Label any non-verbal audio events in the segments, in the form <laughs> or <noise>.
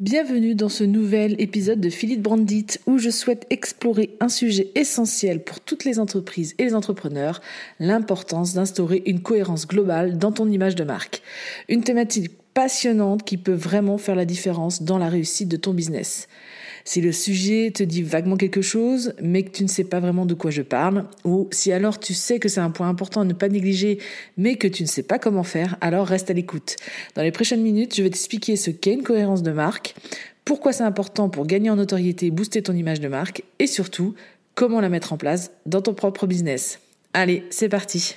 Bienvenue dans ce nouvel épisode de Philippe Brandit où je souhaite explorer un sujet essentiel pour toutes les entreprises et les entrepreneurs, l'importance d'instaurer une cohérence globale dans ton image de marque. Une thématique passionnante qui peut vraiment faire la différence dans la réussite de ton business. Si le sujet te dit vaguement quelque chose, mais que tu ne sais pas vraiment de quoi je parle, ou si alors tu sais que c'est un point important à ne pas négliger, mais que tu ne sais pas comment faire, alors reste à l'écoute. Dans les prochaines minutes, je vais t'expliquer ce qu'est une cohérence de marque, pourquoi c'est important pour gagner en notoriété, booster ton image de marque, et surtout, comment la mettre en place dans ton propre business. Allez, c'est parti.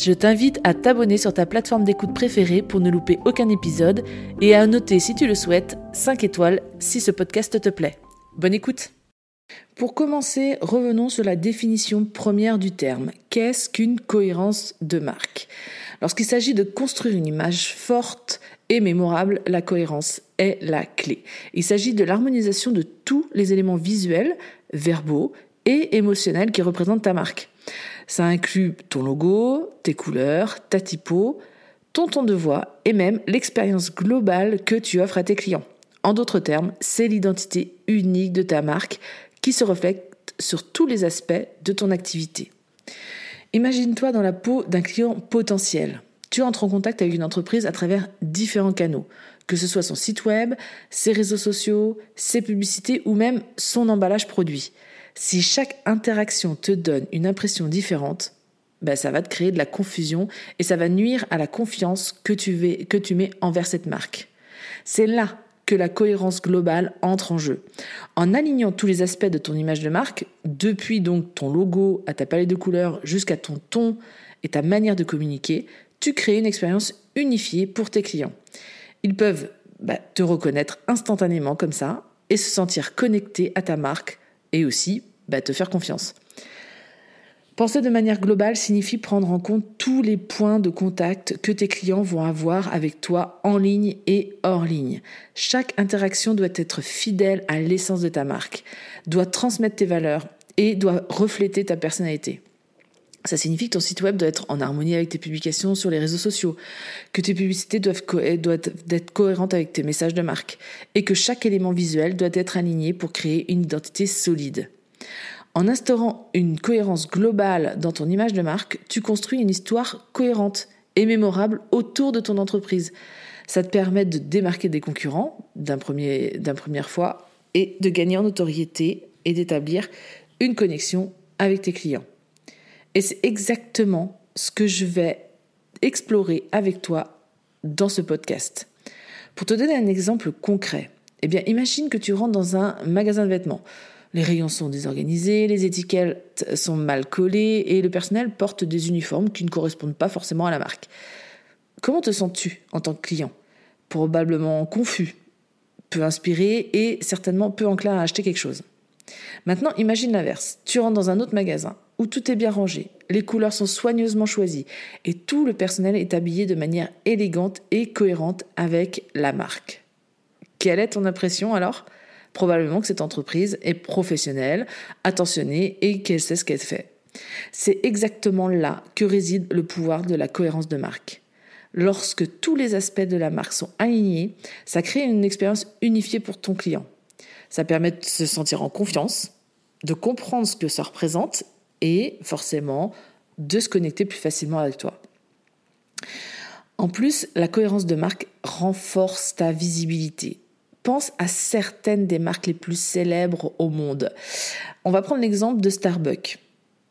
je t'invite à t'abonner sur ta plateforme d'écoute préférée pour ne louper aucun épisode et à noter si tu le souhaites 5 étoiles si ce podcast te plaît. Bonne écoute Pour commencer, revenons sur la définition première du terme. Qu'est-ce qu'une cohérence de marque? Lorsqu'il s'agit de construire une image forte et mémorable, la cohérence est la clé. Il s'agit de l'harmonisation de tous les éléments visuels, verbaux et émotionnels qui représentent ta marque. Ça inclut ton logo, tes couleurs, ta typo, ton ton de voix et même l'expérience globale que tu offres à tes clients. En d'autres termes, c'est l'identité unique de ta marque qui se reflète sur tous les aspects de ton activité. Imagine-toi dans la peau d'un client potentiel. Tu entres en contact avec une entreprise à travers différents canaux, que ce soit son site web, ses réseaux sociaux, ses publicités ou même son emballage produit. Si chaque interaction te donne une impression différente, ben ça va te créer de la confusion et ça va nuire à la confiance que tu, que tu mets envers cette marque. C'est là que la cohérence globale entre en jeu. En alignant tous les aspects de ton image de marque, depuis donc ton logo à ta palette de couleurs jusqu'à ton ton et ta manière de communiquer, tu crées une expérience unifiée pour tes clients. Ils peuvent bah, te reconnaître instantanément comme ça et se sentir connectés à ta marque et aussi bah, te faire confiance. Penser de manière globale signifie prendre en compte tous les points de contact que tes clients vont avoir avec toi en ligne et hors ligne. Chaque interaction doit être fidèle à l'essence de ta marque, doit transmettre tes valeurs et doit refléter ta personnalité. Ça signifie que ton site web doit être en harmonie avec tes publications sur les réseaux sociaux, que tes publicités doivent, doivent être cohérentes avec tes messages de marque et que chaque élément visuel doit être aligné pour créer une identité solide. En instaurant une cohérence globale dans ton image de marque, tu construis une histoire cohérente et mémorable autour de ton entreprise. Ça te permet de démarquer des concurrents d'un premier, d'un première fois et de gagner en notoriété et d'établir une connexion avec tes clients. Et c'est exactement ce que je vais explorer avec toi dans ce podcast. Pour te donner un exemple concret, eh bien, imagine que tu rentres dans un magasin de vêtements. Les rayons sont désorganisés, les étiquettes sont mal collées et le personnel porte des uniformes qui ne correspondent pas forcément à la marque. Comment te sens-tu en tant que client? Probablement confus, peu inspiré et certainement peu enclin à acheter quelque chose. Maintenant, imagine l'inverse. Tu rentres dans un autre magasin où tout est bien rangé, les couleurs sont soigneusement choisies et tout le personnel est habillé de manière élégante et cohérente avec la marque. Quelle est ton impression alors? Probablement que cette entreprise est professionnelle, attentionnée et qu'elle sait ce qu'elle fait. C'est exactement là que réside le pouvoir de la cohérence de marque. Lorsque tous les aspects de la marque sont alignés, ça crée une expérience unifiée pour ton client. Ça permet de se sentir en confiance, de comprendre ce que ça représente et forcément de se connecter plus facilement avec toi. En plus, la cohérence de marque renforce ta visibilité pense à certaines des marques les plus célèbres au monde. On va prendre l'exemple de Starbucks.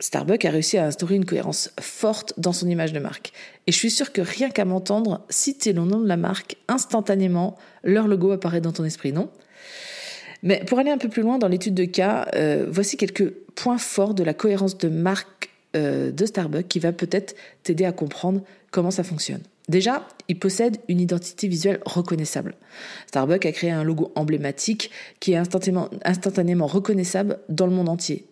Starbucks a réussi à instaurer une cohérence forte dans son image de marque. Et je suis sûre que rien qu'à m'entendre citer le nom de la marque, instantanément, leur logo apparaît dans ton esprit, non? Mais pour aller un peu plus loin dans l'étude de cas, euh, voici quelques points forts de la cohérence de marque euh, de Starbucks qui va peut-être t'aider à comprendre comment ça fonctionne. Déjà, il possède une identité visuelle reconnaissable. Starbucks a créé un logo emblématique qui est instantanément reconnaissable dans le monde entier.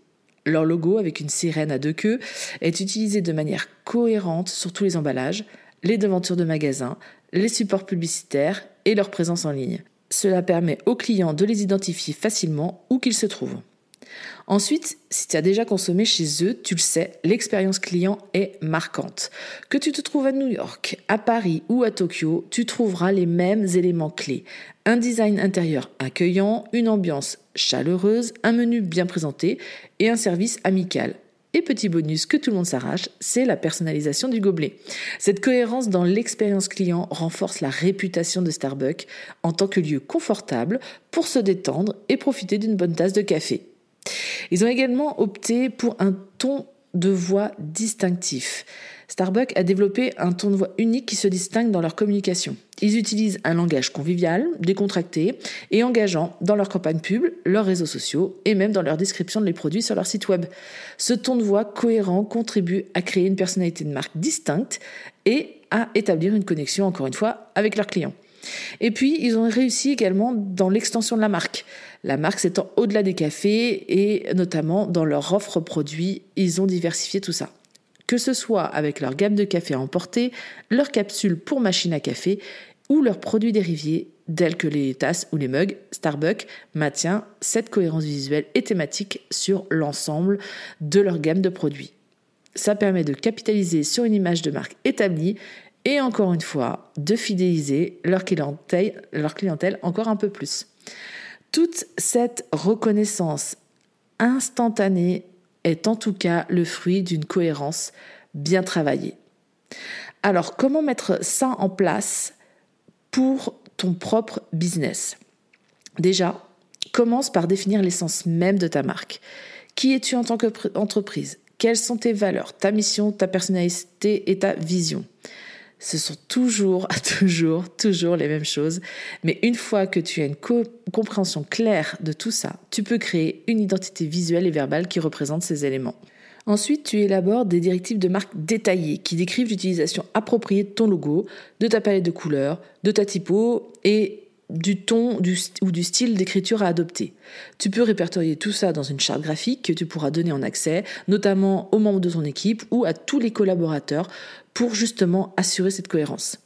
Leur logo, avec une sirène à deux queues, est utilisé de manière cohérente sur tous les emballages, les devantures de magasins, les supports publicitaires et leur présence en ligne. Cela permet aux clients de les identifier facilement où qu'ils se trouvent. Ensuite, si tu as déjà consommé chez eux, tu le sais, l'expérience client est marquante. Que tu te trouves à New York, à Paris ou à Tokyo, tu trouveras les mêmes éléments clés. Un design intérieur accueillant, une ambiance chaleureuse, un menu bien présenté et un service amical. Et petit bonus que tout le monde s'arrache, c'est la personnalisation du gobelet. Cette cohérence dans l'expérience client renforce la réputation de Starbucks en tant que lieu confortable pour se détendre et profiter d'une bonne tasse de café. Ils ont également opté pour un ton de voix distinctif. Starbucks a développé un ton de voix unique qui se distingue dans leur communication. Ils utilisent un langage convivial, décontracté et engageant dans leur campagne pub, leurs réseaux sociaux et même dans leur description de les produits sur leur site web. Ce ton de voix cohérent contribue à créer une personnalité de marque distincte et à établir une connexion, encore une fois, avec leurs clients. Et puis, ils ont réussi également dans l'extension de la marque. La marque s'étend au-delà des cafés et notamment dans leur offre produits, ils ont diversifié tout ça. Que ce soit avec leur gamme de café à emporter, leurs capsules pour machine à café ou leurs produits dérivés tels que les tasses ou les mugs, Starbucks maintient cette cohérence visuelle et thématique sur l'ensemble de leur gamme de produits. Ça permet de capitaliser sur une image de marque établie et encore une fois de fidéliser leur clientèle, encore un peu plus. Toute cette reconnaissance instantanée est en tout cas le fruit d'une cohérence bien travaillée. Alors comment mettre ça en place pour ton propre business? Déjà, commence par définir l'essence même de ta marque. Qui es-tu en tant qu'entreprise Quelles sont tes valeurs, ta mission, ta personnalité et ta vision? Ce sont toujours, <laughs> toujours, toujours les mêmes choses. Mais une fois que tu as une compréhension claire de tout ça, tu peux créer une identité visuelle et verbale qui représente ces éléments. Ensuite, tu élabores des directives de marque détaillées qui décrivent l'utilisation appropriée de ton logo, de ta palette de couleurs, de ta typo et du ton ou du style d'écriture à adopter. Tu peux répertorier tout ça dans une charte graphique que tu pourras donner en accès, notamment aux membres de ton équipe ou à tous les collaborateurs pour justement assurer cette cohérence.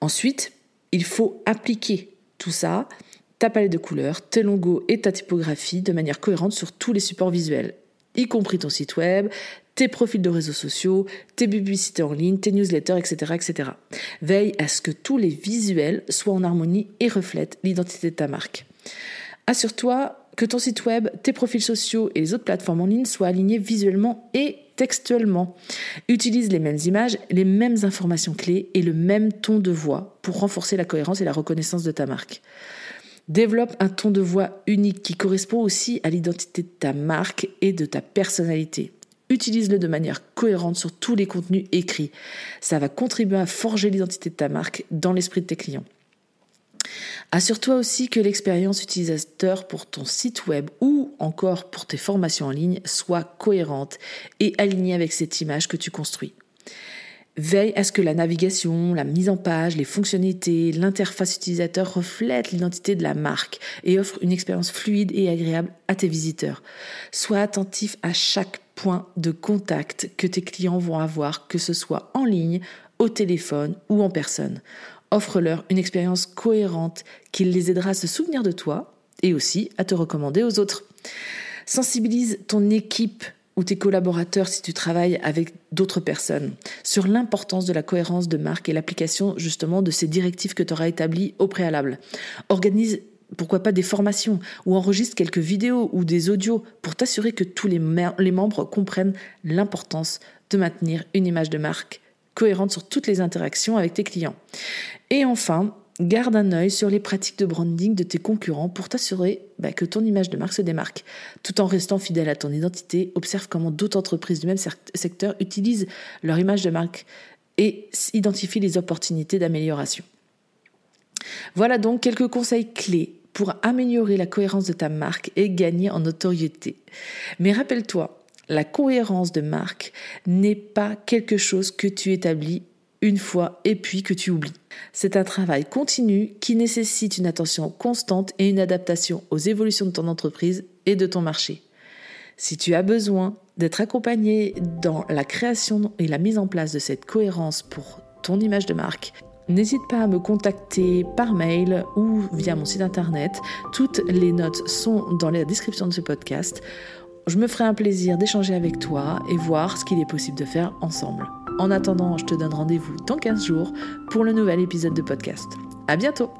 Ensuite, il faut appliquer tout ça, ta palette de couleurs, tes logos et ta typographie de manière cohérente sur tous les supports visuels, y compris ton site web, tes profils de réseaux sociaux, tes publicités en ligne, tes newsletters, etc., etc. Veille à ce que tous les visuels soient en harmonie et reflètent l'identité de ta marque. Assure-toi que ton site web, tes profils sociaux et les autres plateformes en ligne soient alignés visuellement et textuellement. Utilise les mêmes images, les mêmes informations clés et le même ton de voix pour renforcer la cohérence et la reconnaissance de ta marque. Développe un ton de voix unique qui correspond aussi à l'identité de ta marque et de ta personnalité. Utilise-le de manière cohérente sur tous les contenus écrits. Ça va contribuer à forger l'identité de ta marque dans l'esprit de tes clients. Assure-toi aussi que l'expérience utilisateur pour ton site web ou encore pour tes formations en ligne soit cohérente et alignée avec cette image que tu construis. Veille à ce que la navigation, la mise en page, les fonctionnalités, l'interface utilisateur reflètent l'identité de la marque et offrent une expérience fluide et agréable à tes visiteurs. Sois attentif à chaque point de contact que tes clients vont avoir, que ce soit en ligne, au téléphone ou en personne. Offre-leur une expérience cohérente qui les aidera à se souvenir de toi et aussi à te recommander aux autres. Sensibilise ton équipe ou tes collaborateurs si tu travailles avec d'autres personnes sur l'importance de la cohérence de marque et l'application justement de ces directives que tu auras établies au préalable. Organise pourquoi pas des formations ou enregistre quelques vidéos ou des audios pour t'assurer que tous les, membres comprennent l'importance de maintenir une image de marque cohérente sur toutes les interactions avec tes clients. Et enfin, garde un œil sur les pratiques de branding de tes concurrents pour t'assurer bah, que ton image de marque se démarque. Tout en restant fidèle à ton identité, observe comment d'autres entreprises du même secteur utilisent leur image de marque et identifie les opportunités d'amélioration. Voilà donc quelques conseils clés pour améliorer la cohérence de ta marque et gagner en notoriété. Mais rappelle-toi, la cohérence de marque n'est pas quelque chose que tu établis une fois et puis que tu oublies. C'est un travail continu qui nécessite une attention constante et une adaptation aux évolutions de ton entreprise et de ton marché. Si tu as besoin d'être accompagné dans la création et la mise en place de cette cohérence pour ton image de marque, n'hésite pas à me contacter par mail ou via mon site internet. Toutes les notes sont dans la description de ce podcast. Je me ferai un plaisir d'échanger avec toi et voir ce qu'il est possible de faire ensemble. En attendant, je te donne rendez-vous dans 15 jours pour le nouvel épisode de podcast. À bientôt!